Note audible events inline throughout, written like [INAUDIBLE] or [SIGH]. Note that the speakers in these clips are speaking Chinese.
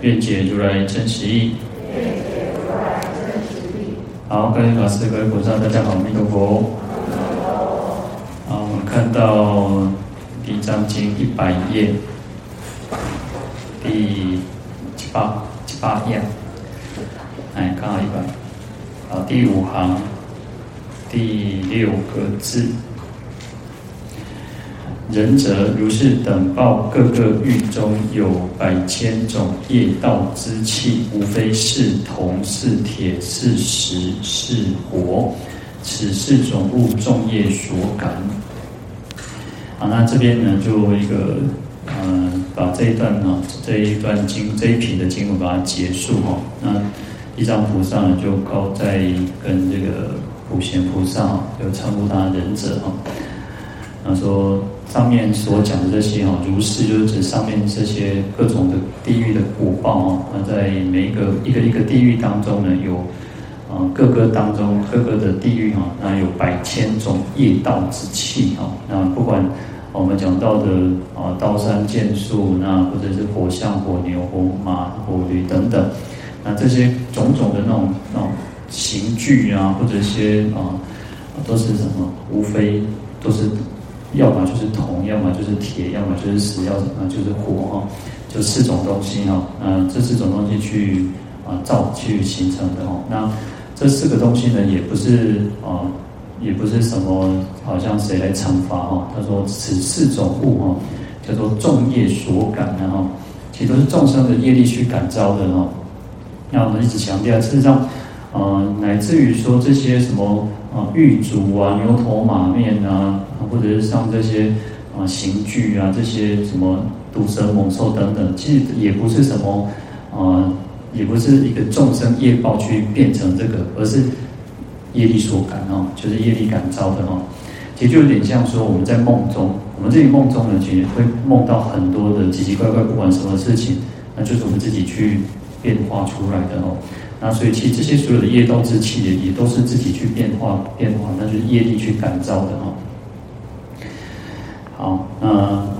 愿解如来真实义。好，各位法师、各位菩萨，大家好，弥陀佛。好，我们看到《地藏经》一百页，第七八七八页，哎，刚好一百。好，第五行，第六个字。仁者，如是等报，各个狱中有百千种业道之器，无非是铜、是铁、是石、是火，此四种物众业所感。好，那这边呢，就一个，嗯、把这一段呢，这一段经这一品的经文把它结束哈。那地藏菩萨呢，就告在跟这个普贤菩萨就称呼他仁者哈。他说。上面所讲的这些哈，如是就是指上面这些各种的地狱的果报啊。那在每一个一个一个地狱当中呢，有啊各个当中各个的地狱哈，那有百千种业道之气哈。那不管我们讲到的啊刀山剑树，那或者是火象火牛火马火驴等等，那这些种种的那种那种刑具啊，或者一些啊都是什么？无非都是。要么就是铜，要么就是铁，要么就是石，要么就是火哈，就四种东西哈，嗯，这四种东西去啊造去形成的哈。那这四个东西呢，也不是啊，也不是什么好像谁来惩罚哈。他说此四种物哈，叫做众业所感的哈，其实都是众生的业力去感召的哈。那我们一直强调，事实上，呃，乃至于说这些什么。啊，狱卒啊，牛头马面啊，或者是像这些啊刑具啊，这些什么毒蛇猛兽等等，其实也不是什么啊，也不是一个众生业报去变成这个，而是业力所感哦，就是业力感召的哦。其实就有点像说我们在梦中，我们这里梦中呢，其实会梦到很多的奇奇怪怪，不管什么事情，那就是我们自己去变化出来的哦。那所以，其实这些所有的业道之气也也都是自己去变化变化，那就是业力去感召的哈。好，那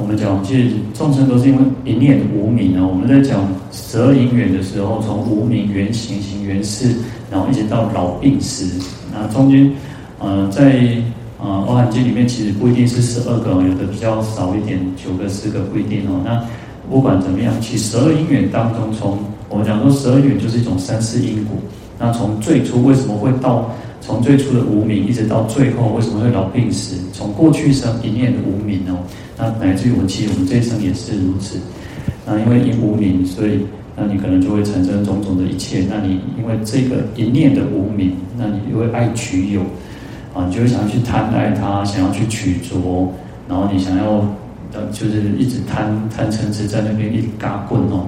我们讲，其实众生都是因为一念无明啊。我们在讲十二因缘的时候，从无明缘行行缘识，然后一直到老病死，那中间，呃，在呃《阿含经》里面，其实不一定是十二个，有的比较少一点，九个、十个不一定哦。那不管怎么样，其实十二因缘当中，从我们讲说十二缘就是一种三世因果。那从最初为什么会到从最初的无明，一直到最后为什么会老病死？从过去生一念的无明哦，那乃至于我们其实我们这一生也是如此。那因为因无明，所以那你可能就会产生种种的一切。那你因为这个一念的无明，那你就会爱取有啊，你就会想要去贪爱它，想要去取着，然后你想要就是一直贪贪嗔痴在那边一直嘎棍哦。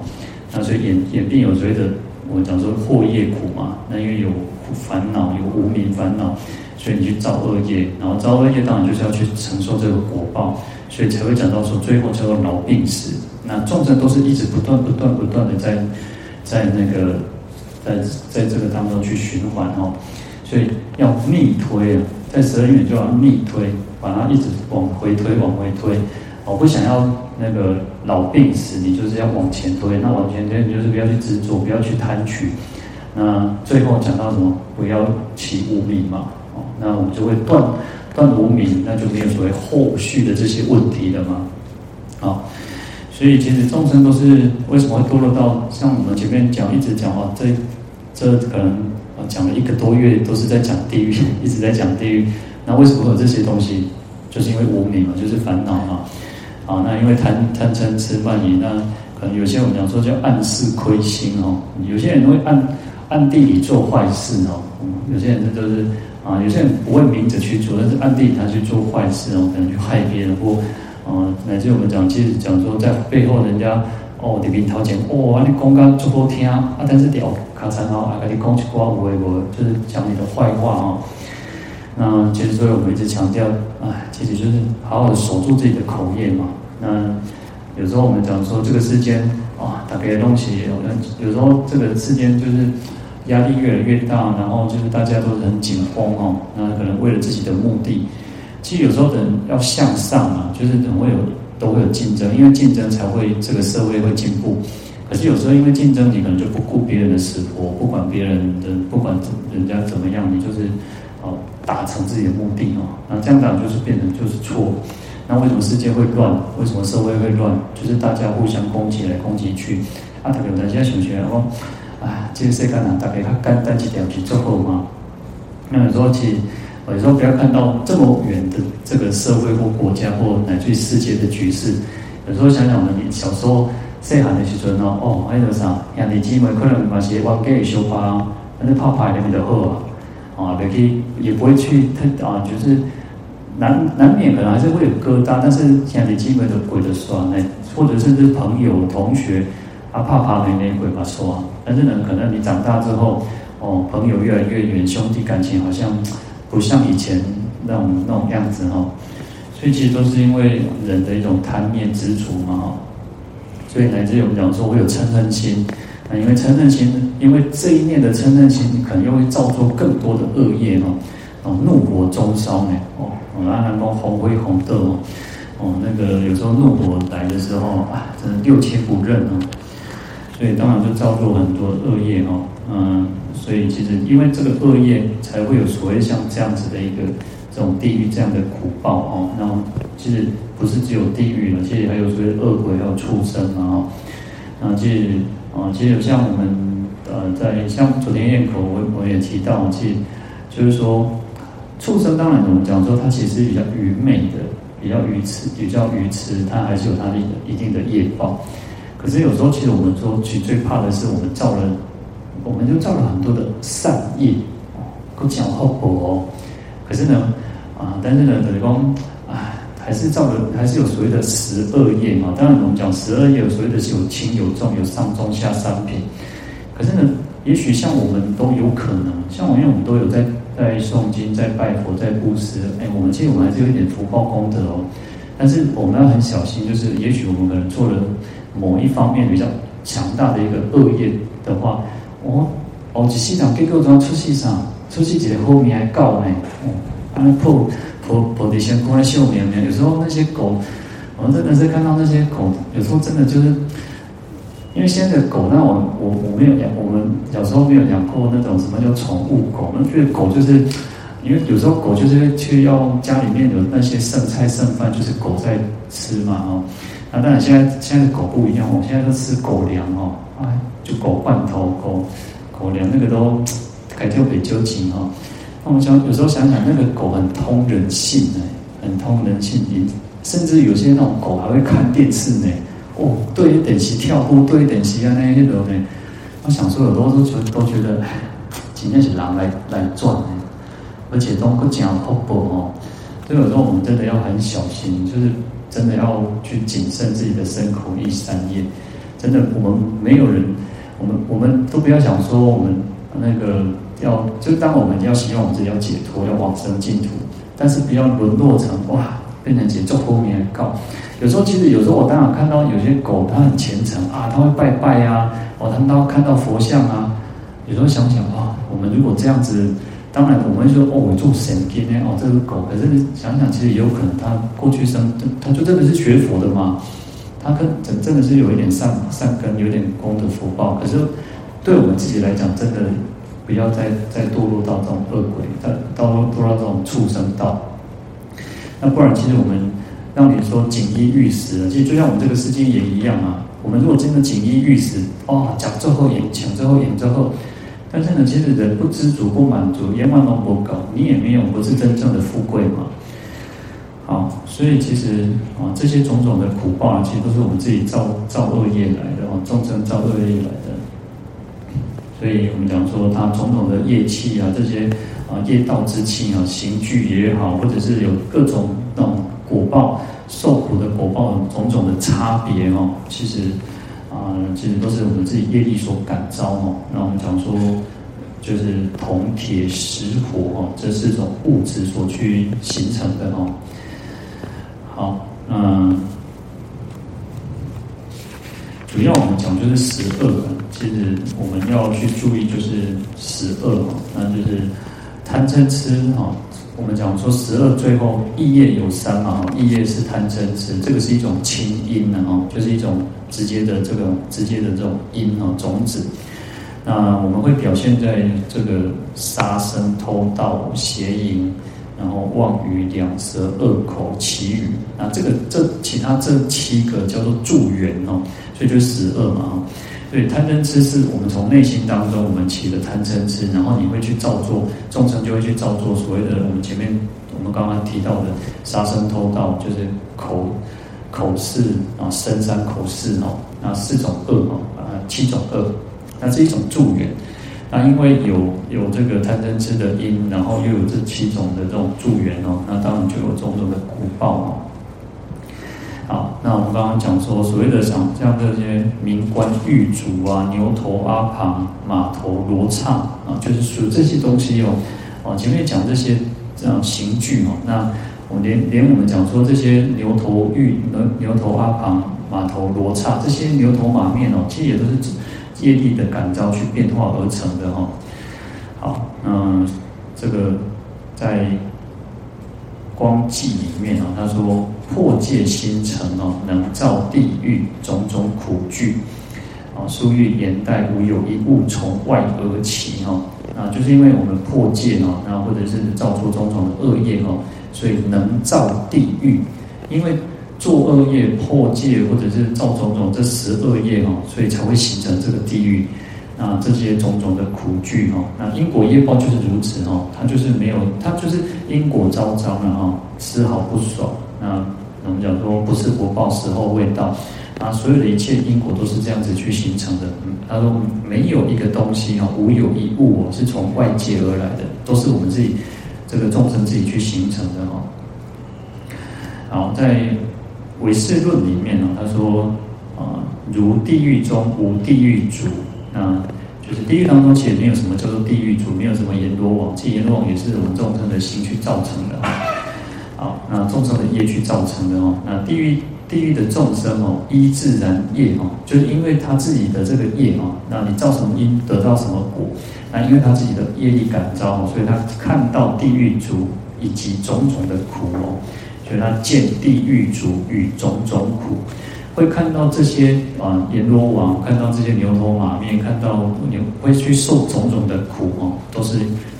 那所以眼眼病有所谓的，我们讲说惑业苦嘛。那因为有烦恼，有无明烦恼，所以你去造恶业，然后造恶业当然就是要去承受这个果报，所以才会讲到说最后叫做老病死。那众生都是一直不断不断不断的在在那个在在这个当中去循环哦，所以要逆推啊，在十二缘就要逆推，把它一直往回推，往回推。我不想要那个老病死，你就是要往前推。那往前推，你就是不要去执着，不要去贪取。那最后讲到什么？不要起无明嘛。那我们就会断断无明，那就没有所谓后续的这些问题了嘛。啊，所以其实众生都是为什么会堕落到像我们前面讲，一直讲啊，这这可能讲了一个多月，都是在讲地狱，[LAUGHS] 一直在讲地狱。那为什么有这些东西？就是因为无明嘛，就是烦恼嘛。啊，那因为贪贪嗔痴慢疑，那可能有些我们讲说叫暗示亏心哦，有些人会暗暗地里做坏事哦，有些人这都是啊，有些人不会明着去做，但是暗地里他去做坏事哦，可能去害别人或，啊，乃至我们讲，其实讲说在背后人家哦，你别掏钱哦，你讲个足好听啊，但是掉卡残哦，啊，跟你讲一句话，我我就是讲你的坏话哦。那其实所以我们一直强调，哎，其实就是好好的守住自己的口业嘛。那有时候我们讲说这个世间啊，大概东西有，有时候这个世间就是压力越来越大，然后就是大家都是很紧绷哦，那可能为了自己的目的，其实有时候人要向上啊，就是人会有。都会有竞争，因为竞争才会这个社会会进步。可是有时候因为竞争，你可能就不顾别人的死活，不管别人的，不管人家怎么样，你就是哦达成自己的目的哦。那这样讲就是变成就是错。那为什么世界会乱？为什么社会会乱？就是大家互相攻击来攻击去。啊，特别有现在想起来说，啊，这个世界哪大概他干单几条去做后嘛？那有时候其实。有时候不要看到这么远的这个社会或国家或乃至世界的局势，有时候想想我们小时候细汉的时阵哦，哦，还有啥兄弟姐妹可能嘛是往家里修花，反正泡泡里面的喝啊，啊，可以也不会去太啊，就是难难免可能还是会有疙瘩，但是兄弟姐妹都鬼的算呢，或者甚至朋友同学啊，怕怕没那鬼把说，但是呢，可能你长大之后哦，朋友越来越远，兄弟感情好像。不像以前那种那种样子哈，所以其实都是因为人的一种贪念执着嘛哈，所以乃至于我们讲说会有嗔恨心，啊，因为嗔恨心，因为这一念的嗔恨心，可能又会造作更多的恶业哦，哦，怒火中烧呢，哦，阿难讲红灰红豆哦，哦，那个有时候怒火来的时候啊，真的六亲不认哦，所以当然就造作很多恶业哦，嗯。所以其实因为这个恶业，才会有所谓像这样子的一个这种地狱这样的苦报哦。那其实不是只有地狱了，其实还有所谓恶鬼，还有畜生啊。啊，其实啊，其实像我们呃，在像昨天咽口，我我也提到，其实就是说畜生，当然我们讲说它其实比较愚昧的，比较愚痴，比较愚痴，它还是有它的一定的业报。可是有时候，其实我们说，其实最怕的是我们造了。我们就造了很多的善业，不，讲后果哦。可是呢，啊，但是呢，等于说，啊，还是造了，还是有所谓的十二业嘛。当然，我们讲十二业，有所谓的是有轻有重，有上中下三品。可是呢，也许像我们都有可能，像我，因为我们都有在在诵经、在拜佛、在布施，哎，我们其实我们还是有一点福报功德哦。但是我们要很小心，就是也许我们可能做了某一方面比较强大的一个恶业的话。哦，哦，一世人结果怎出世上，出世一个好命的狗呢？哦，安尼破破破地先过来秀命命。有时候那些狗，我们真的是看到那些狗，有时候真的就是，因为现在的狗，那我我我没有养，我们小时候没有养过那种什么叫宠物狗。我们觉得狗就是，因为有时候狗就是去要家里面有那些剩菜剩饭，就是狗在吃嘛哦。那当然现在现在的狗不一样我，现在都吃狗粮哦，哎。就狗罐头、狗狗粮那个都 [TSK] 改掉北究竟哈。那我想有时候想想，那个狗很通人性呢，很通人性。甚至有些那种狗还会看电视呢。哦，对一点起跳呼，对一点起啊那些都呢。我想说，有多都觉都觉得，今天是狼来来赚呢，而且都不讲好不哦。所以有时候我们真的要很小心，就是真的要去谨慎自己的身口意三业。真的，我们没有人。我们我们都不要想说我们那个要，就当我们要希望我们自己要解脱，要往生净土，但是不要沦落成哇，变成节奏后面告。有时候其实有时候我当然看到有些狗它很虔诚啊，它会拜拜、啊，哦，它看到佛像啊。有时候想想啊，我们如果这样子，当然我们会说哦，我做神经呢，哦，这个狗，可是想想其实也有可能它过去生，它就真的是学佛的嘛。他跟真真的是有一点善善根，有点功德福报。可是对我们自己来讲，真的不要再再堕落到这种恶鬼，到到堕落到这种畜生道。那不然，其实我们让你说锦衣玉食，其实就像我们这个世界也一样啊。我们如果真的锦衣玉食，哦，讲最后赢，抢最后赢最后，但是呢，其实人不知足不满足，阎王龙不搞，你也没有不是真正的富贵嘛。好，所以其实啊，这些种种的苦报，其实都是我们自己造造恶业来的哦，众生造恶业来的。所以我们讲说，他种种的业气啊，这些啊业道之气啊，刑具也好，或者是有各种那种果报受苦的果报种种的差别哦，其实啊，其实都是我们自己业力所感召哦。那我们讲说，就是铜、铁、石、火哦，这四种物质所去形成的哦。好，嗯，主要我们讲就是十二，其实我们要去注意就是十二哦，那就是贪嗔痴哈。我们讲说十二最后意业有三嘛，意业是贪嗔痴，这个是一种亲因的哈，就是一种直接的这个直接的这种因啊种子。那我们会表现在这个杀生、偷盗、邪淫，然后妄语、两舌、恶口、綺语。那这个这其他这七个叫做助缘哦，所以就十二嘛。对，贪嗔痴是我们从内心当中我们起的贪嗔痴，然后你会去造作，众生就会去造作所谓的我们前面我们刚刚提到的杀生、偷盗，就是口口事啊，身三口四哦，那四种恶哦，啊七种恶，那是一种助缘。那因为有有这个贪嗔痴的因，然后又有这七种的这种助缘哦，那当然就有种种的果报哦。好，那我们刚刚讲说，所谓的像像这些名官狱卒啊、牛头阿旁、马头罗刹啊，就是属这些东西哦。哦，前面讲这些这样刑具哦，那我连连我们讲说这些牛头狱、牛牛头阿旁、马头罗刹这些牛头马面哦，其实也都是业力的感召去变化而成的哈。好，嗯，这个在。光记里面哦，他说破戒心成哦，能造地狱种种苦具啊。书欲言代无有一物从外而起哈，啊，就是因为我们破戒哦，那或者是造出种种的恶业哦，所以能造地狱。因为做恶业破戒或者是造种种这十恶业哦，所以才会形成这个地狱。啊，这些种种的苦具哈，那因果业报就是如此哈，它就是没有，它就是因果昭彰了哈，丝毫不爽。那我们讲说不是果报时候未到，啊，所有的一切因果都是这样子去形成的。他说没有一个东西哈，无有一物哦是从外界而来的，都是我们自己这个众生自己去形成的哈。好，在唯识论里面呢，他说啊，如地狱中无地狱主。那就是地狱当中其实没有什么叫做地狱主，没有什么阎罗王，其实阎罗王也是我们众生的心去造成的。好，那众生的业去造成的哦。那地狱地狱的众生哦，依自然业哦，就是因为他自己的这个业哦，那你造什么因得到什么果，那因为他自己的业力感召哦，所以他看到地狱主以及种种的苦哦，所以他见地狱主与种种苦。会看到这些啊，阎罗王看到这些牛头马面，看到牛会去受种种的苦哦，都是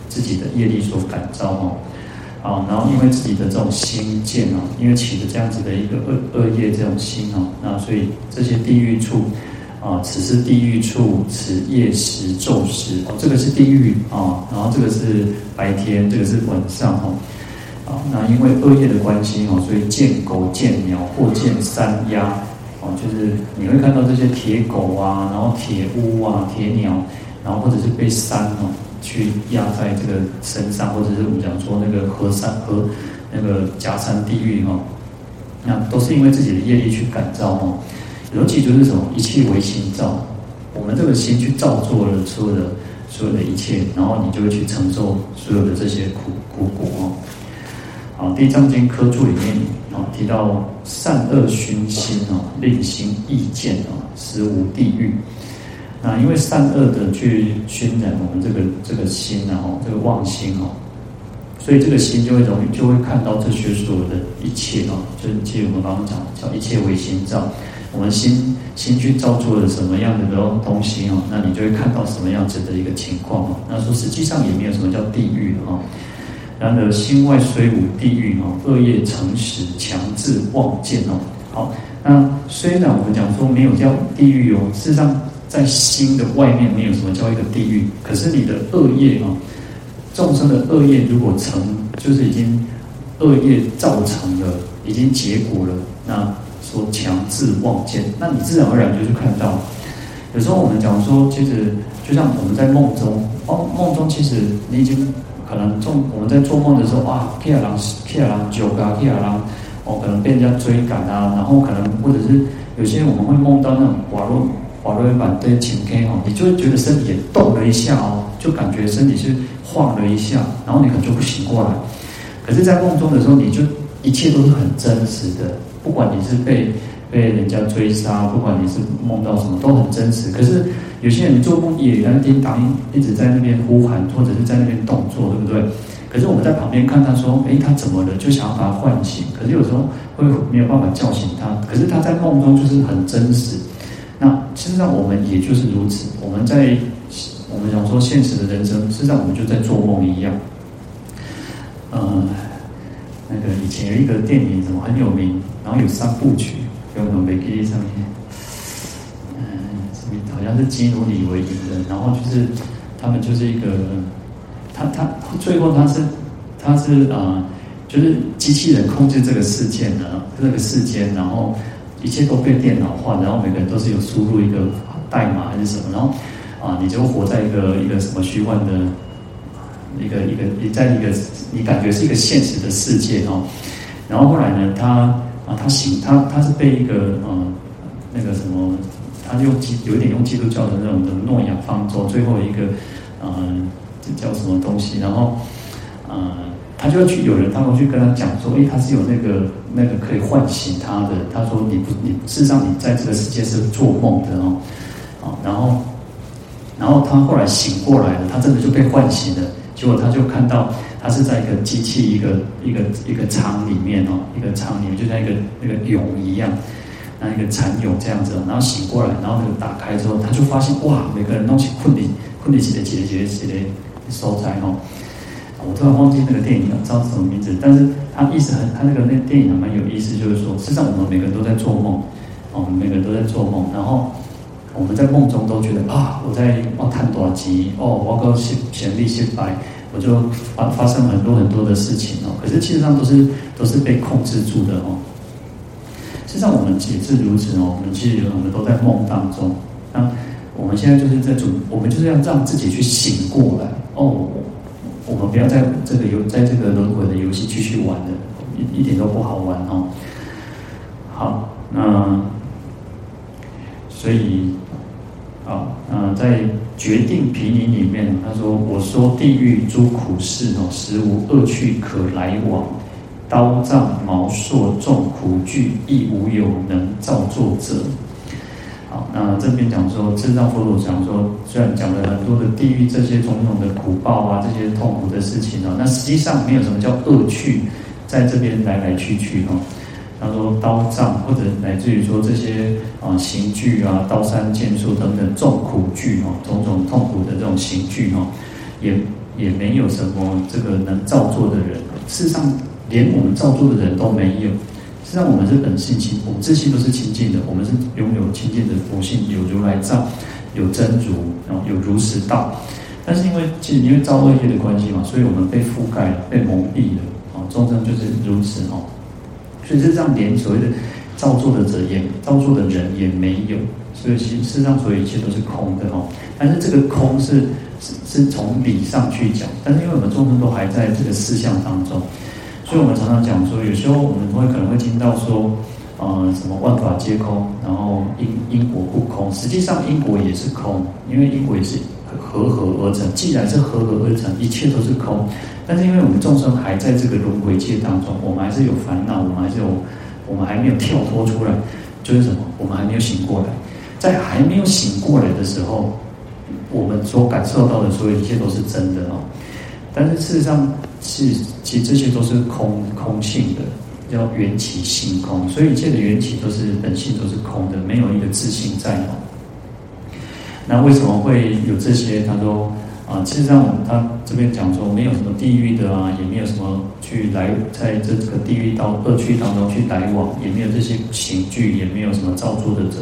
自己的业力所感召哦，啊，然后因为自己的这种心见哦，因为起的这样子的一个恶恶业这种心哦，那所以这些地狱处啊，此是地狱处，此夜时昼时哦，这个是地狱啊，然后这个是白天，这个是晚上哦。啊，那因为恶业的关系哦，所以见狗见鸟或见山鸦。哦，就是你会看到这些铁狗啊，然后铁屋啊，铁鸟，然后或者是被山哦去压在这个身上，或者是我们讲说那个河山河那个夹山地狱哈，那都是因为自己的业力去感召哦。尤其就是什么，一切唯心造，我们这个心去造作了所有的所有的一切，然后你就会去承受所有的这些苦苦果哦。好，《地藏经》科注里面。啊，提到善恶熏心哦，令心意见哦，实无地狱。那因为善恶的去熏染我们这个这个心然后这个妄心哦，所以这个心就会容易就会看到这些所有的一切哦，就是其实我们刚刚讲叫一切为心造，我们心心去造出了什么样的东东西哦，那你就会看到什么样子的一个情况哦。那说实际上也没有什么叫地狱哦。然而心外虽无地狱哦，恶业成实，强制妄见哦。好，那虽然我们讲说没有叫地狱哦，事实上在心的外面没有什么叫一个地狱。可是你的恶业啊，众生的恶业如果成，就是已经恶业造成了，已经结果了，那说强制妄见，那你自然而然就去看到。有时候我们讲说，其实就像我们在梦中，哦，梦中其实你已经。可能做我们在做梦的时候，哇，去啊人，去啊人，酒咖，去啊人，哦，可能被人家追赶啊，然后可能或者是有些我们会梦到那种瓦罗瓦罗板对晴天哦，你就会觉得身体也动了一下哦，就感觉身体是晃了一下，然后你可能就不醒过来。可是，在梦中的时候，你就一切都是很真实的，不管你是被被人家追杀，不管你是梦到什么，都很真实。可是有些人做梦也在叮当，一直在那边呼喊，或者是在那边动作，对不对？可是我们在旁边看他说，诶，他怎么了？就想要把他唤醒。可是有时候会没有办法叫醒他。可是他在梦中就是很真实。那实际上我们也就是如此。我们在我们讲说现实的人生，实际上我们就在做梦一样。嗯，那个以前有一个电影，什么很有名，然后有三部曲，有那种美剧上面，嗯，好像是基努里维演的，然后就是他们就是一个，他他最后他是他是啊、就是机器人控制这个世界呢，这个世间，然后一切都被电脑化，然后每个人都是有输入一个代码还是什么，然后啊、你就活在一个一个什么虚幻的。一个一个你在一个你感觉是一个现实的世界哦，然后后来呢，他啊他醒他他是被一个嗯那个什么，他用基有一点用基督教的那种的诺亚方舟最后一个嗯这叫什么东西，然后嗯他就要去有人他会去跟他讲说，诶他是有那个那个可以唤醒他的，他说你不你事实上你在这个世界是做梦的哦，啊然后然后他后来醒过来了，他真的就被唤醒了。结果他就看到，他是在一个机器一个一个一个舱里面哦，一个舱里面就像一个那个蛹一样，那一个蚕蛹这样子，然后醒过来，然后那个打开之后，他就发现哇，每个人都是困里困里起来起来起来起来收在哦。我突然忘记那个电影了，知道什么名字？但是他意思很，他那个那电影还蛮有意思，就是说，实际上我们每个人都在做梦，哦，我们每个人都在做梦，然后。我们在梦中都觉得啊，我在哦探多少集哦，我要先前立先白，我就发发生很多很多的事情哦。可是其实上都是都是被控制住的哦。实际上我们也是如此哦。我们其实我们都在梦当中。那我们现在就是在主，我们就是要让自己去醒过来哦。我们不要在这个游在这个轮回的游戏继续玩了，一一点都不好玩哦。好，那。所以，啊，呃，在决定毗尼里面，他说：“我说地狱诸苦事哦，实无恶趣可来往，刀杖矛槊众苦具，亦无有能造作者。”好，那这边讲说，智障佛陀讲说，虽然讲了很多的地狱这些种种的苦报啊，这些痛苦的事情哦，那实际上没有什么叫恶趣，在这边来来去去哦。他说刀杖，或者乃至于说这些啊刑具啊，刀山剑树等等重苦具哈，种种痛苦的这种刑具哈，也也没有什么这个能造作的人。事实上，连我们造作的人都没有。实际上，我们是本性清，我们自信都是清净的，我们是拥有清净的佛性，有如来藏，有真如，然后有如实道。但是因为其实因为造恶业的关系嘛，所以我们被覆盖了，被蒙蔽了。啊，众生就是如此哦。所以是这样，连所谓的造作的者也造作的人也没有，所以其实事实上所有一切都是空的哦。但是这个空是是是从理上去讲，但是因为我们众生都还在这个思想当中，所以我们常常讲说，有时候我们会可能会听到说，呃，什么万法皆空，然后因因果不空。实际上因果也是空，因为因果也是和合而成。既然是和合而成，一切都是空。但是因为我们众生还在这个轮回界当中，我们还是有烦恼，我们还是有，我们还没有跳脱出来，就是什么？我们还没有醒过来。在还没有醒过来的时候，我们所感受到的所有一切都是真的哦。但是事实上，是其实这些都是空空性的，叫缘起性空。所以一切的缘起都是本性都是空的，没有一个自性在哦。那为什么会有这些？他说。啊，事实上他这边讲说，没有什么地狱的啊，也没有什么去来在这个地狱道恶趣当中去来往，也没有这些刑具，也没有什么造作的者。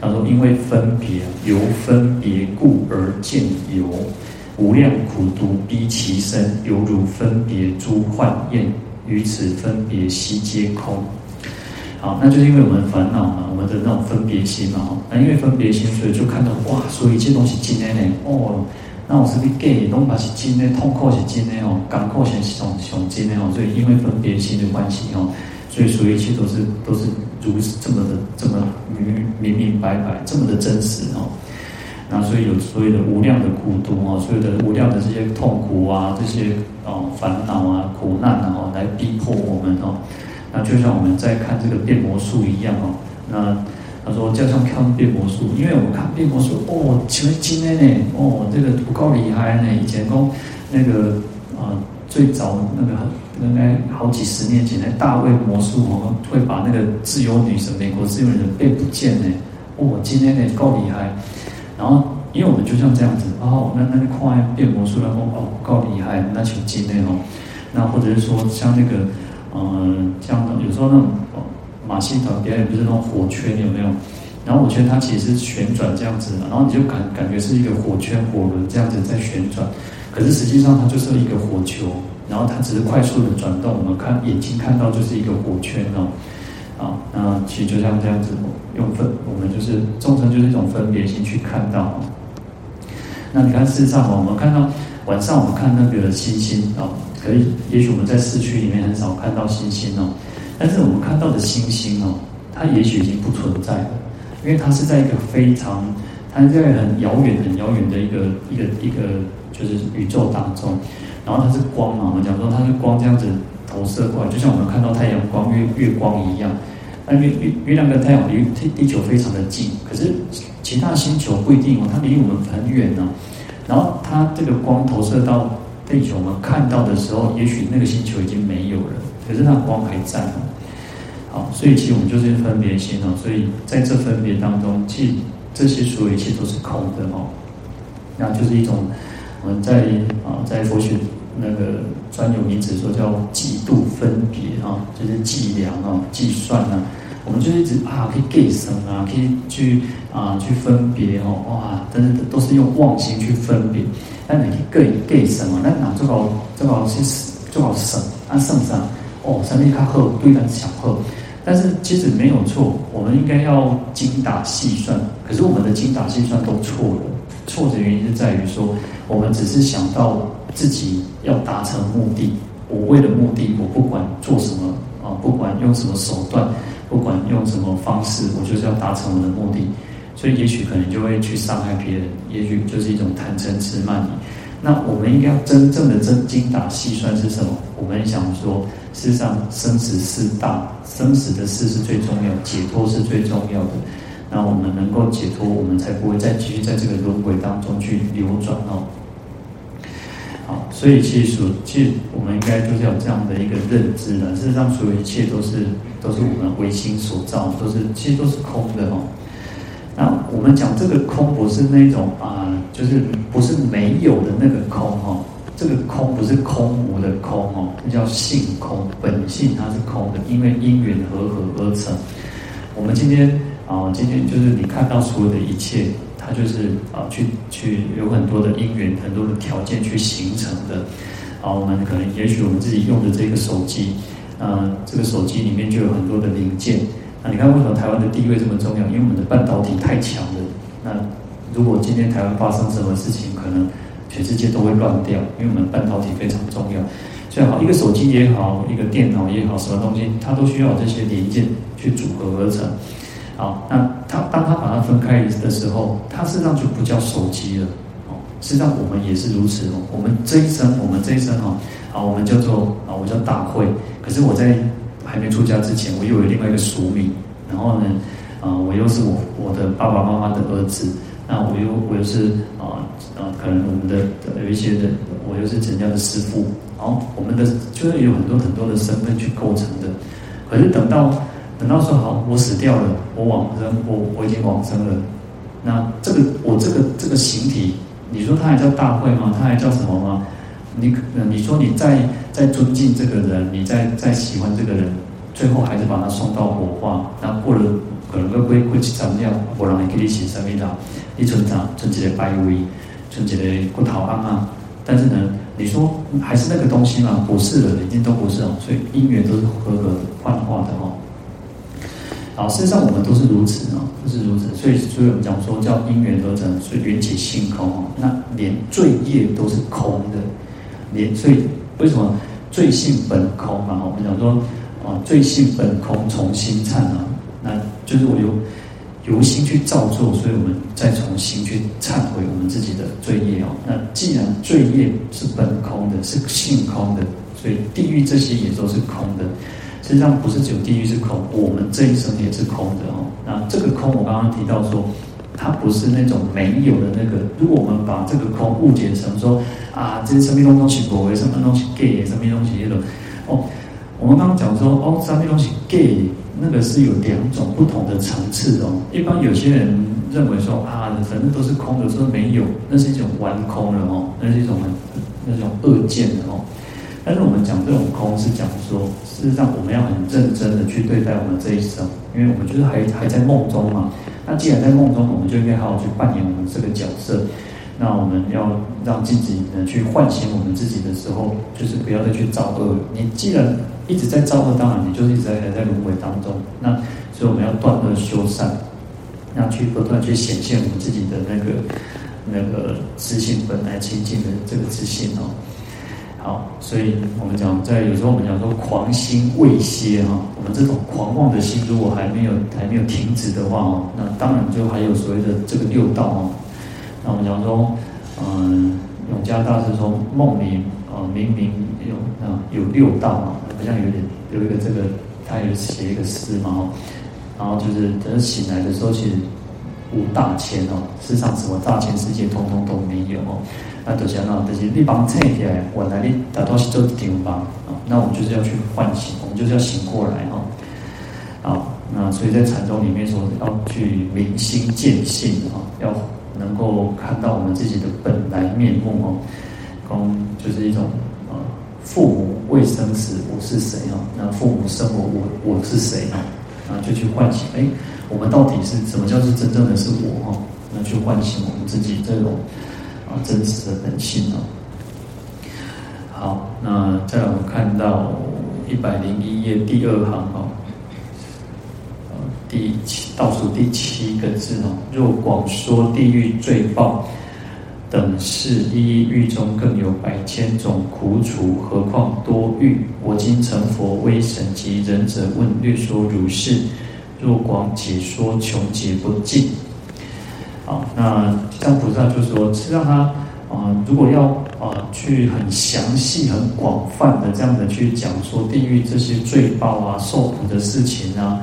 他说，因为分别由分别故而见有无量苦毒逼其身，犹如分别诸幻焰，于此分别悉皆空。好，那就是因为我们烦恼嘛，我们的那种分别心嘛，那因为分别心，所以就看到哇，所以这东西今天呢，哦。那我是不是给拢把是真的，痛苦是真的哦，感苦是上上真的哦，所以因为分别心的关系哦，所以所有一切都是都是如此这么的这么明明明白白，这么的真实哦。那所以有所有的无量的苦毒哦，所有的无量的这些痛苦啊，这些哦烦恼啊、苦难啊，哦，来逼迫我们哦。那就像我们在看这个变魔术一样哦。那他说就像看变魔术，因为我看变魔术哦，请问今天呢？哦，这个不够厉害呢。以前讲那个啊、最早那个应该好几十年前，那大卫魔术哦，会把那个自由女神、美国自由女神变不见呢。哦，今天呢够厉害。然后，因为我们就像这样子，哦，那那个快变魔术，然后哦够厉害，那请进内哦，那或者是说像那个，嗯、呃，像有时候那种马戏团表演，不是那种火圈有没有？然后火圈它其实是旋转这样子的，然后你就感感觉是一个火圈火轮这样子在旋转，可是实际上它就是一个火球，然后它只是快速的转动，我们看眼睛看到就是一个火圈哦。啊，那其实就像这样子，用分，我们就是众生就是一种分别心去看到。那你看，事实上我们看到晚上我们看那个星星啊，可以，也许我们在市区里面很少看到星星哦，但是我们看到的星星哦，它也许已经不存在了，因为它是在一个非常，它在很遥远、很遥远的一个一个一个就是宇宙当中，然后它是光嘛，我们讲说它是光这样子。投射过来，就像我们看到太阳光、月月光一样。那月月月亮跟太阳离地地球非常的近，可是其他星球不一定哦，它离我们很远呢。然后它这个光投射到地球，我们看到的时候，也许那个星球已经没有了，可是它光还在。好，所以其实我们就是分别心哦。所以在这分别当中，其实这些所有一切都是空的哦。那就是一种我们在啊，在佛学。那个专有名词说叫计度分别啊，就是计量啊、计算啊，我们就一直啊可以计生啊，可以去啊去分别哦，哇，真的都是用妄心去分别。那你可以计计生啊，那哪最好最好是最好省啊省上哦，上面看好对咱想好，但是其实没有错，我们应该要精打细算，可是我们的精打细算都错了，错的原因是在于说，我们只是想到。自己要达成目的，我为了目的，我不管做什么啊，不管用什么手段，不管用什么方式，我就是要达成我的目的。所以也许可能就会去伤害别人，也许就是一种贪嗔痴慢疑。那我们应该要真正的真精打细算是什么？我们想说，事实上生死事大，生死的事是最重要，解脱是最重要的。那我们能够解脱，我们才不会再继续在这个轮回当中去流转哦。好，所以其实，其实我们应该就是有这样的一个认知呢。事实上，所有一切都是都是我们唯心所造，都是其实都是空的哦。那我们讲这个空，不是那种啊，就是不是没有的那个空哦。这个空不是空无的空哦，那叫性空，本性它是空的，因为因缘和合而成。我们今天啊，今天就是你看到所有的一切。它就是啊，去去有很多的因缘，很多的条件去形成的。啊，我们可能也许我们自己用的这个手机，啊，这个手机里面就有很多的零件。那你看为什么台湾的地位这么重要？因为我们的半导体太强了。那如果今天台湾发生什么事情，可能全世界都会乱掉，因为我们半导体非常重要。最好，一个手机也好，一个电脑也好，什么东西它都需要这些零件去组合而成。好，那他当他把它分开的时候，它实际上就不叫手机了。哦，实际上我们也是如此哦。我们这一生，我们这一生哦，啊，我们叫做啊，我叫大慧。可是我在还没出家之前，我又有另外一个俗名。然后呢，啊，我又是我我的爸爸妈妈的儿子。那我又我又是啊啊，可能我们的有一些的，我又是陈家的师父。好，我们的就是有很多很多的身份去构成的。可是等到。等到说好，我死掉了，我往生，我我已经往生了。那这个我这个这个形体，你说它还叫大会吗？它还叫什么吗？你你说你再再尊敬这个人，你再再喜欢这个人，最后还是把他送到火化。那过了可能会会去怎么样？我让你给你写生命的，你存长？存几个百威，存几个骨头安啊？但是呢，你说还是那个东西吗？不是的，已经都不是了。所以因缘都是和合幻化的哦。好，事实上我们都是如此啊，都是如此。所以，所以我们讲说叫因缘合成，所以缘起性空哦。那连罪业都是空的，连所以为什么罪性本空嘛？我们讲说，啊，罪性本空，从心忏啊，那就是我由由心去造作，所以我们再从心去忏悔我们自己的罪业哦。那既然罪业是本空的，是性空的，所以地狱这些也都是空的。实际上不是只有地狱是空，我们这一生也是空的哦。那这个空，我刚刚提到说，它不是那种没有的那个。如果我们把这个空误解成说啊，这什么东西不为，什么东西给，什么东西那种哦，我们刚刚讲说哦，什么东西给，那个是有两种不同的层次哦。一般有些人认为说啊，反正都是空的，说没有，那是一种玩空的哦，那是一种很那种恶见的哦。但是我们讲这种空，是讲说，事实上我们要很认真的去对待我们这一生，因为我们就是还还在梦中嘛。那既然在梦中，我们就应该好好去扮演我们这个角色。那我们要让自己呢去唤醒我们自己的时候，就是不要再去造恶。你既然一直在造恶，当然你就是一直在在轮回当中。那所以我们要断恶修善，那去不断去显现我们自己的那个那个自信本来清净的这个自信哦。好，所以我们讲，在有时候我们讲说狂心未歇哈，我们这种狂妄的心如果还没有还没有停止的话哦，那当然就还有所谓的这个六道哦。那我们讲说，嗯，永嘉大师说梦里啊明明有啊有六道嘛，好像有点有一个这个，他有写一个诗嘛哦，然后就是等醒来的时候，其实五大千哦，世上什么大千世界通通都没有哦。那就是那，就是你帮撑起来，原来你大多是做顶帮啊。那我们就是要去唤醒，我们就是要醒过来哦。好，那所以在禅宗里面说，要去明心见性啊，要能够看到我们自己的本来面目哦。公就是一种啊，父母未生时我是谁啊？那父母生我，我我是谁啊？啊，就去唤醒，哎，我们到底是什么叫做真正的是我哈？那去唤醒我们自己这种。真实的本性哦。好，那再来我们看到一百零一页第二行哦，呃，第七倒数第七个字哦。若广说地狱罪报等事，一狱中更有百千种苦楚，何况多狱？我今成佛威神及仁者问略说如是。若广解说，穷劫不尽。好，那地藏菩萨就说，是让他啊、如果要啊、去很详细、很广泛的这样的去讲说地狱这些罪报啊、受苦的事情啊，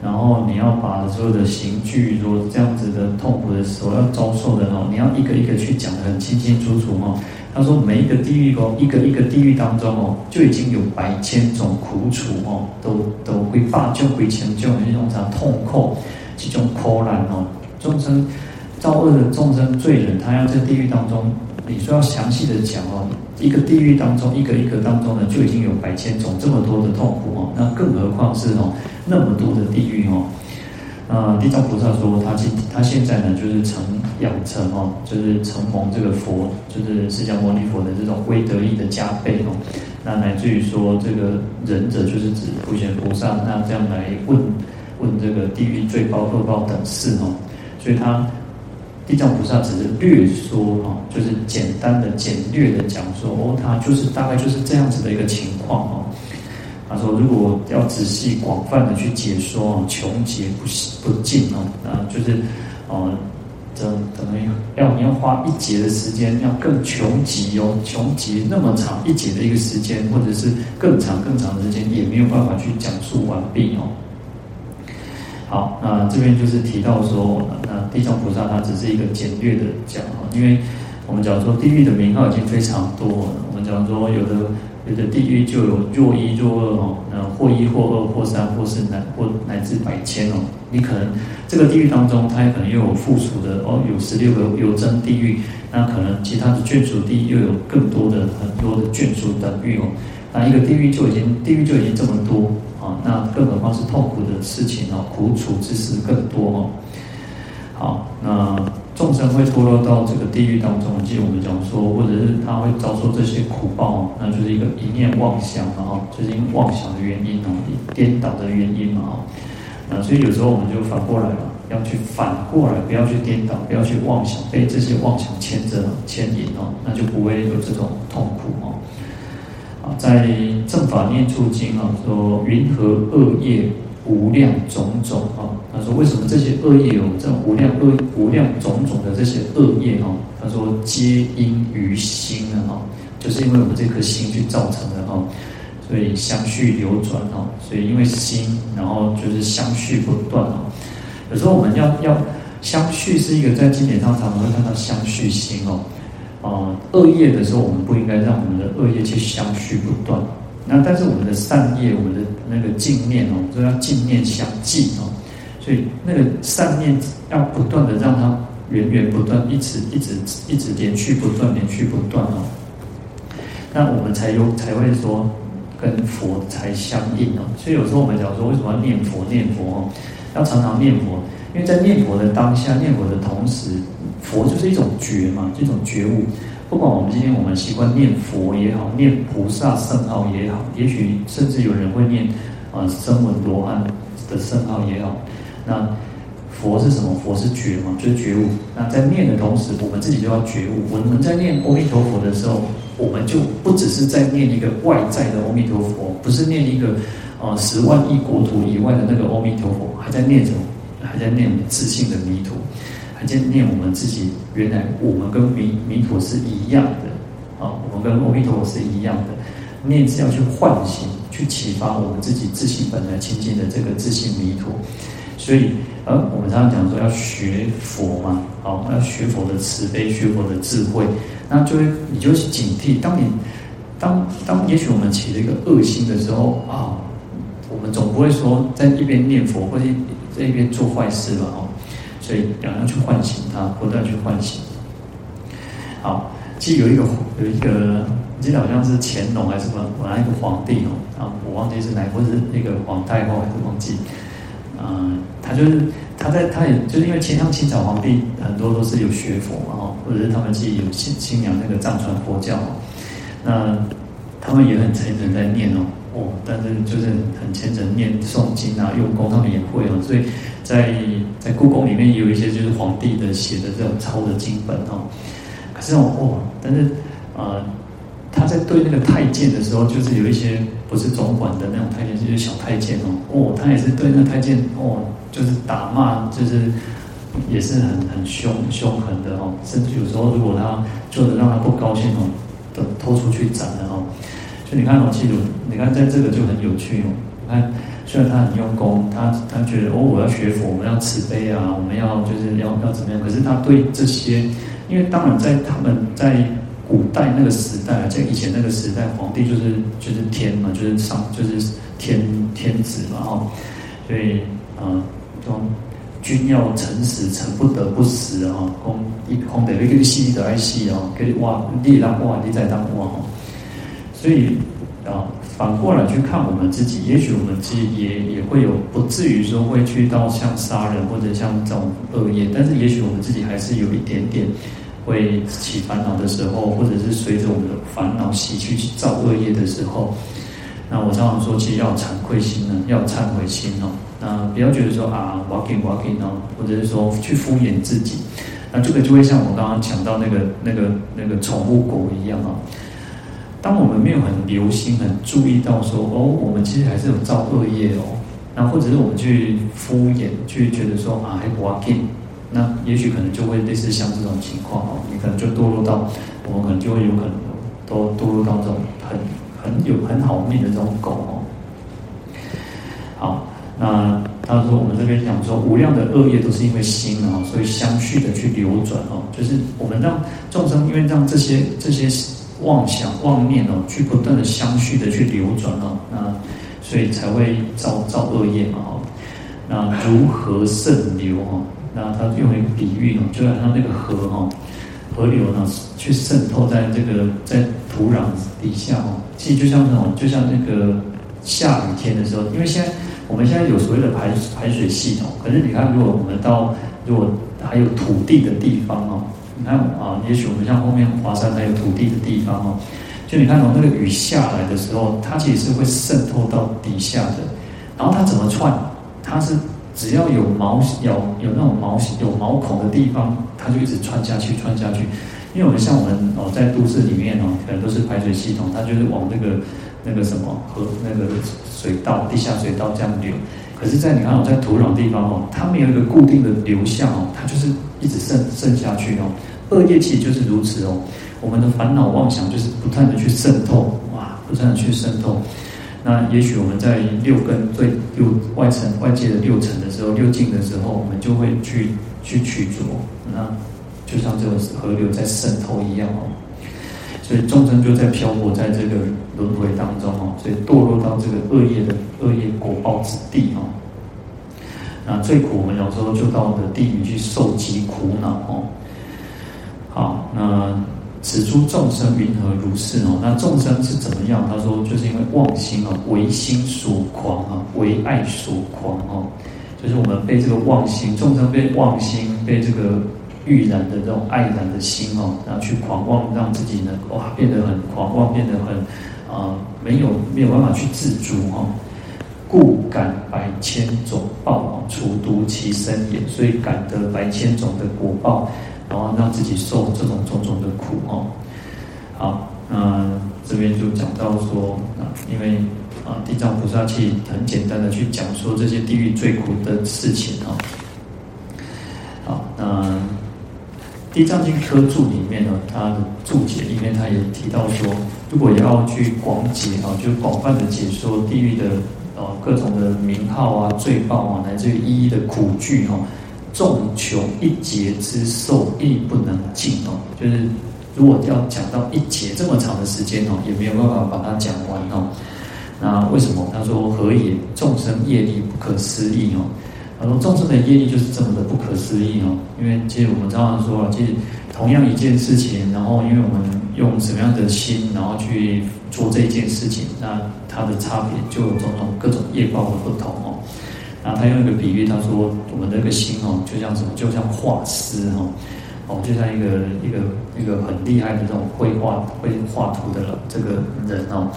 然后你要把所有的刑具，如果这样子的痛苦的时候要遭受的哦，你要一个一个去讲得很清清楚楚哦。他说每一个地狱哦，一个一个地狱当中哦，就已经有百千种苦楚哦，都都会发就会成就那种啥痛苦，这种苦难哦，众生。造恶的众生罪人，他要在地狱当中，你说要详细的讲哦，一个地狱当中，一个一个当中呢，就已经有百千种这么多的痛苦哦，那更何况是哦那么多的地狱哦。那，地藏菩萨说他现他现在呢，就是成养成哦，就是承蒙这个佛，就是释迦牟尼佛的这种威德力的加倍哦，那乃至于说这个仁者就是指普贤菩萨，那这样来问问这个地狱罪报恶报等事哦，所以他。地藏菩萨只是略说哦，就是简单的、简略的讲说哦，他就是大概就是这样子的一个情况哦。他说，如果要仔细广泛的去解说哦，穷劫不不尽哦，那就是哦，这等于要你要花一劫的时间，要更穷极哦，穷极那么长一劫的一个时间，或者是更长更长的时间，也没有办法去讲述完毕哦。好，那这边就是提到说，那地藏菩萨他只是一个简略的讲哈，因为我们讲说地狱的名号已经非常多了，我们讲说有的有的地狱就有若一若二哦，那或一或二或三或四乃或乃至百千哦，你可能这个地狱当中，它也可能又有附属的哦，有十六个有真地狱，那可能其他的眷属地又有更多的很多的眷属等狱哦，那一个地狱就已经地狱就已经这么多。那更何况是痛苦的事情哦，苦楚之事更多哦。好，那众生会堕落到这个地狱当中，即我们讲说，或者是他会遭受这些苦报，那就是一个一念妄想，然后就是因为妄想的原因哦，颠倒的原因嘛哦。那所以有时候我们就反过来了，要去反过来，不要去颠倒，不要去妄想，被这些妄想牵着牵引哦，那就不会有这种痛苦哦。在《正法念处经》啊说，云何恶业无量种种啊？他说为什么这些恶业有这种无量恶无量种种的这些恶业啊？他说皆因于心啊，就是因为我们这颗心去造成的哈。所以相续流转哦，所以因为心，然后就是相续不断哦。有时候我们要要相续是一个在经典上常常会看到相续心哦。啊，恶业的时候我们不应该让我们的恶业去相续不断。那但是我们的善业，我们的那个净念哦，就要净念相继哦。所以那个善念要不断的让它源源不断，一直一直一直连续不断，连续不断哦。那我们才有才会说。跟佛才相应哦，所以有时候我们讲说，为什么要念佛？念佛哦，要常常念佛，因为在念佛的当下，念佛的同时，佛就是一种觉嘛，一种觉悟。不管我们今天我们习惯念佛也好，念菩萨圣号也好，也许甚至有人会念啊声闻罗汉的圣号也好，那佛是什么？佛是觉嘛，就是觉悟。那在念的同时，我们自己就要觉悟。我们在念阿弥陀佛的时候。我们就不只是在念一个外在的阿弥陀佛，不是念一个啊、十万亿国土以外的那个阿弥陀佛，还在念什么？还在念自性的弥陀，还在念我们自己原来我们跟弥弥陀是一样的啊，我们跟阿弥陀是一样的。念是要去唤醒、去启发我们自己自性本来清净的这个自性弥陀。所以，而我们常常讲说要学佛嘛，好，要学佛的慈悲，学佛的智慧。那就会，你就去警惕。当你，当当，也许我们起了一个恶心的时候啊，我们总不会说在一边念佛或者在一边做坏事吧？哦，所以要要去唤醒他，不断去唤醒。好，其实有一个有一个，记得好像是乾隆还是什么，哪一个皇帝哦？啊，我忘记是哪，或是那个皇太后还是忘记。嗯，他就是他在他也就是因为清像清朝皇帝很多都是有学佛嘛哈，或者是他们自己有信信仰那个藏传佛教，那他们也很虔诚在念哦哦，但是就是很虔诚念诵经啊，用功他们也会哦，所以在在故宫里面有一些就是皇帝的写的这种抄的经本哦，可是哦，但是呃。他在对那个太监的时候，就是有一些不是总管的那种太监，就是小太监哦，哦，他也是对那太监哦，就是打骂，就是也是很很凶凶狠的哦，甚至有时候如果他做的让他不高兴哦，都拖出去斩了哦。就你看哦，记住，你看在这个就很有趣哦。你看，虽然他很用功，他他觉得哦，我要学佛，我们要慈悲啊，我们要就是要要怎么样？可是他对这些，因为当然在他们在。古代那个时代在，以前那个时代，皇帝就是就是天嘛，就是上就是天天子嘛，哦，所以啊，说、呃、君要臣死，臣不得不死啊，空一空得一个戏得爱戏哦，给你哇，你当哇，你在当哇，所以啊，反过来去看我们自己，也许我们自己也也会有，不至于说会去到像杀人或者像这种恶业，但是也许我们自己还是有一点点。会起烦恼的时候，或者是随着我们的烦恼习去造恶业的时候，那我常常说，其实要惭愧心呢，要忏悔心哦。那不要觉得说啊，我要给我要给哦，或者是说去敷衍自己。那这个就会像我刚刚讲到那个那个那个宠物狗一样啊。当我们没有很留心、很注意到说哦，我们其实还是有造恶业哦。那或者是我们去敷衍，去觉得说啊，还我要给。那也许可能就会类似像这种情况哦，你可能就堕落到，我们可能就会有可能都堕落到这种很很有很好命的这种狗哦。好，那他说我们这边讲说无量的恶业都是因为心啊，所以相续的去流转哦，就是我们让众生因为让这些这些妄想妄念哦，去不断的相续的去流转哦，那所以才会造造恶业嘛哦。那如何渗流哈？那他用一个比喻哦，就好像那个河哈，河流呢去渗透在这个在土壤底下哦，其实就像那种就像那个下雨天的时候，因为现在我们现在有所谓的排排水系统，可是你看，如果我们到如果还有土地的地方哦，你看啊，也许我们像后面华山还有土地的地方哦，就你看到那个雨下来的时候，它其实是会渗透到底下的，然后它怎么串？它是。只要有毛有有那种毛有毛孔的地方，它就一直穿下去，穿下去。因为我们像我们哦，在都市里面哦，可能都是排水系统，它就是往那个那个什么河那个水道、地下水道这样流。可是，在你看我在土壤地方哦，它没有一个固定的流向哦，它就是一直渗渗下去哦。恶业气就是如此哦，我们的烦恼妄想就是不断的去渗透，哇，不断的去渗透。那也许我们在六根最六外层外界的六层的时候，六境的时候，我们就会去去取着，那就像这个河流在渗透一样哦。所以众生就在漂泊在这个轮回当中哦，所以堕落到这个恶业的恶业果报之地哦。那最苦，我们有时候就到的地狱去受极苦恼哦。好，那此诸众生云何如是哦？那众生是怎么样？他说，就是因为妄心啊，为心所狂啊，为爱所狂哦。就是我们被这个妄心，众生被妄心被这个。欲燃的这种爱燃的心哦，然后去狂妄，让自己呢哇变得很狂妄，变得很啊、没有没有办法去自主哦，故感百千种报哦，除毒其身也，所以感得百千种的果报，然后让自己受这种种种的苦哦。好，那这边就讲到说啊，因为啊地藏菩萨去很简单的去讲说这些地狱最苦的事情哦。好，那。《地藏经》科注里面呢，它的注解里面，它也提到说，如果要去广解啊，就广泛的解说地狱的啊各种的名号啊、罪报啊，乃至于一一的苦具哈，众穷一劫之寿亦不能尽哦。就是如果要讲到一劫这么长的时间哦，也没有办法把它讲完哦。那为什么？他说何也？众生业力不可思议哦。很多：“众生的业力就是这么的不可思议哦，因为其实我们常常说了，其实同样一件事情，然后因为我们用什么样的心，然后去做这件事情，那它的差别就有种种各种业报的不同哦。然后他用一个比喻，他说我们这个心哦，就像什么？就像画师哦，哦，就像一个一个一个很厉害的这种绘画会画图的这个人哦。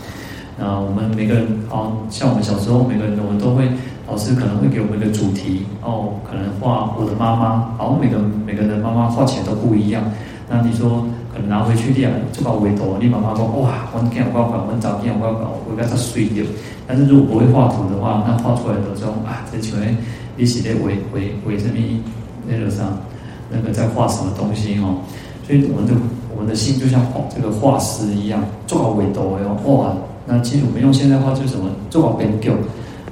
那我们每个人，哦，像我们小时候，每个人我们都会。”老师可能会给我们一个主题哦，可能画我的妈妈，然后每个每个人妈妈画起来都不一样。那你说可能拿回去练，这把围头，你妈妈说哇，我今天画画，我早今天画画，我该他碎掉。但是如果不会画图的话，那画出来的这种啊，这全你写的围围围什么那个啥，那个在画什么东西哦。所以我们的我们的心就像画这个画师一样，做好围头哟，哇！那其实我们用现在话就是什么，做好编构。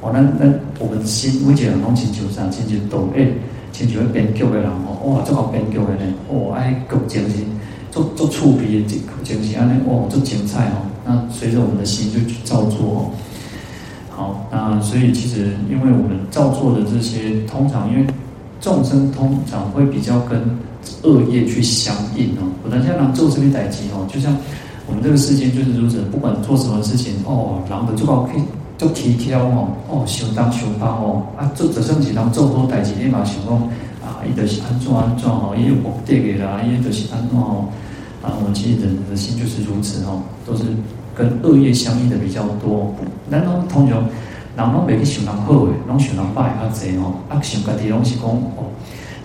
哦，那那我们心每一个人拢亲像啥，亲像动诶，亲像编剧的人哦，哇，做好编剧的呢，哦，爱够精神，做做触笔的精神安尼，哇，做精彩哦。那随着我们的心就去照做哦。好，那所以其实因为我们照做的这些，通常因为众生通常会比较跟恶业去相应哦。我等下让做这边代志哦，就像我们这个世间就是如此，不管做什么事情哦，狼的做好可以。做起挑哦，哦，想当想当哦，啊，做就算是人做好代志，你嘛想讲啊，伊就是安怎安怎哦，伊有目的的啦，伊就是安怎哦，啊，我们其实人的心就是如此哦，都是跟恶业相应的比较多。咱拢通常人拢袂去想人好诶，拢想人坏较济哦，啊，想家己拢是讲哦，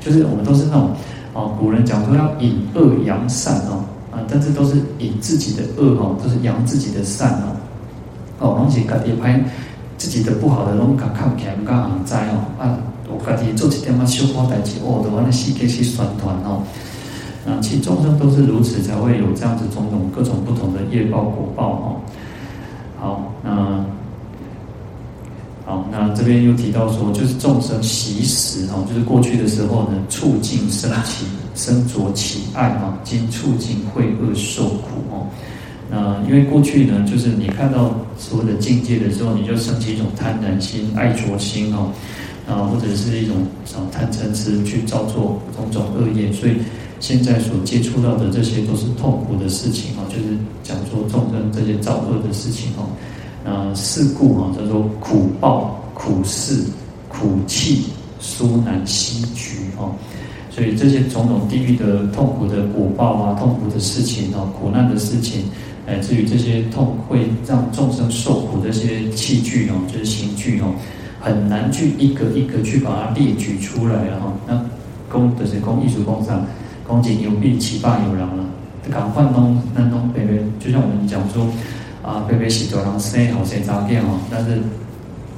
就是我们都是那种哦，古人讲说要隐恶扬善哦，啊，但是都是隐自己的恶哦，都是扬自己的善哦。哦，拢是家己歹自己的不好的拢甲看起来毋敢知哦。啊，我家己做一点仔小破代志，哦，都安尼世界去宣传哦。啊，其实众生都是如此，才会有这样子种种各种不同的业报果报哦。好，那好，那这边又提到说，就是众生昔时哦，就是过去的时候呢，触境生起生着起爱啊，今促进会恶受苦哦。那因为过去呢，就是你看到所有的境界的时候，你就升起一种贪婪心、爱着心哦，啊，或者是一种啊贪嗔痴去造作种种恶业，所以现在所接触到的这些都是痛苦的事情哦，就是讲说众生这些造恶的事情哦，啊，事故哈叫做苦报、苦事、苦气，殊难悉举哦，所以这些种种地狱的痛苦的果报啊，痛苦的事情哦，苦难的事情。乃至于这些痛会让众生受苦的这些器具哦，就是刑具哦，很难去一个一个去把它列举出来了哈。那工的是工艺术工厂，工景有必七八有人了，赶快弄那弄北北，就像我们讲说啊，北北喜多郎生好谁杂变哦，但是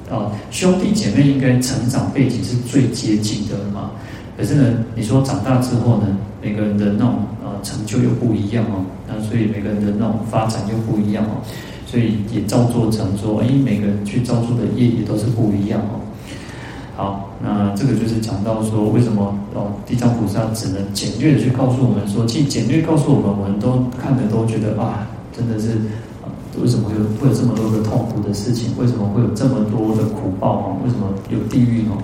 啊兄弟姐妹应该成长背景是最接近的嘛。可是呢，你说长大之后呢，每个人的那种呃成就又不一样哦，那所以每个人的那种发展又不一样哦，所以也造作成说，哎，每个人去造作的业也都是不一样哦。好，那这个就是讲到说，为什么哦，地藏菩萨只能简略的去告诉我们说，既简略告诉我们，我们都看的都觉得啊，真的是，为什么会有会有这么多的痛苦的事情？为什么会有这么多的苦报啊？为什么有地狱哦？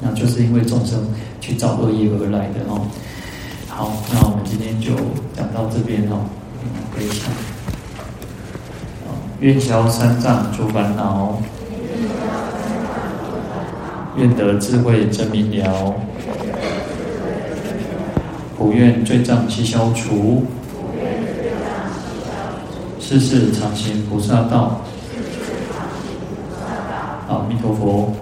那就是因为众生去造恶业而来的哦。好，那我们今天就讲到这边哦。可以看。愿消三障诸烦恼，愿得智慧真明了，不愿罪障悉消除，世世常行菩萨道。阿弥陀佛。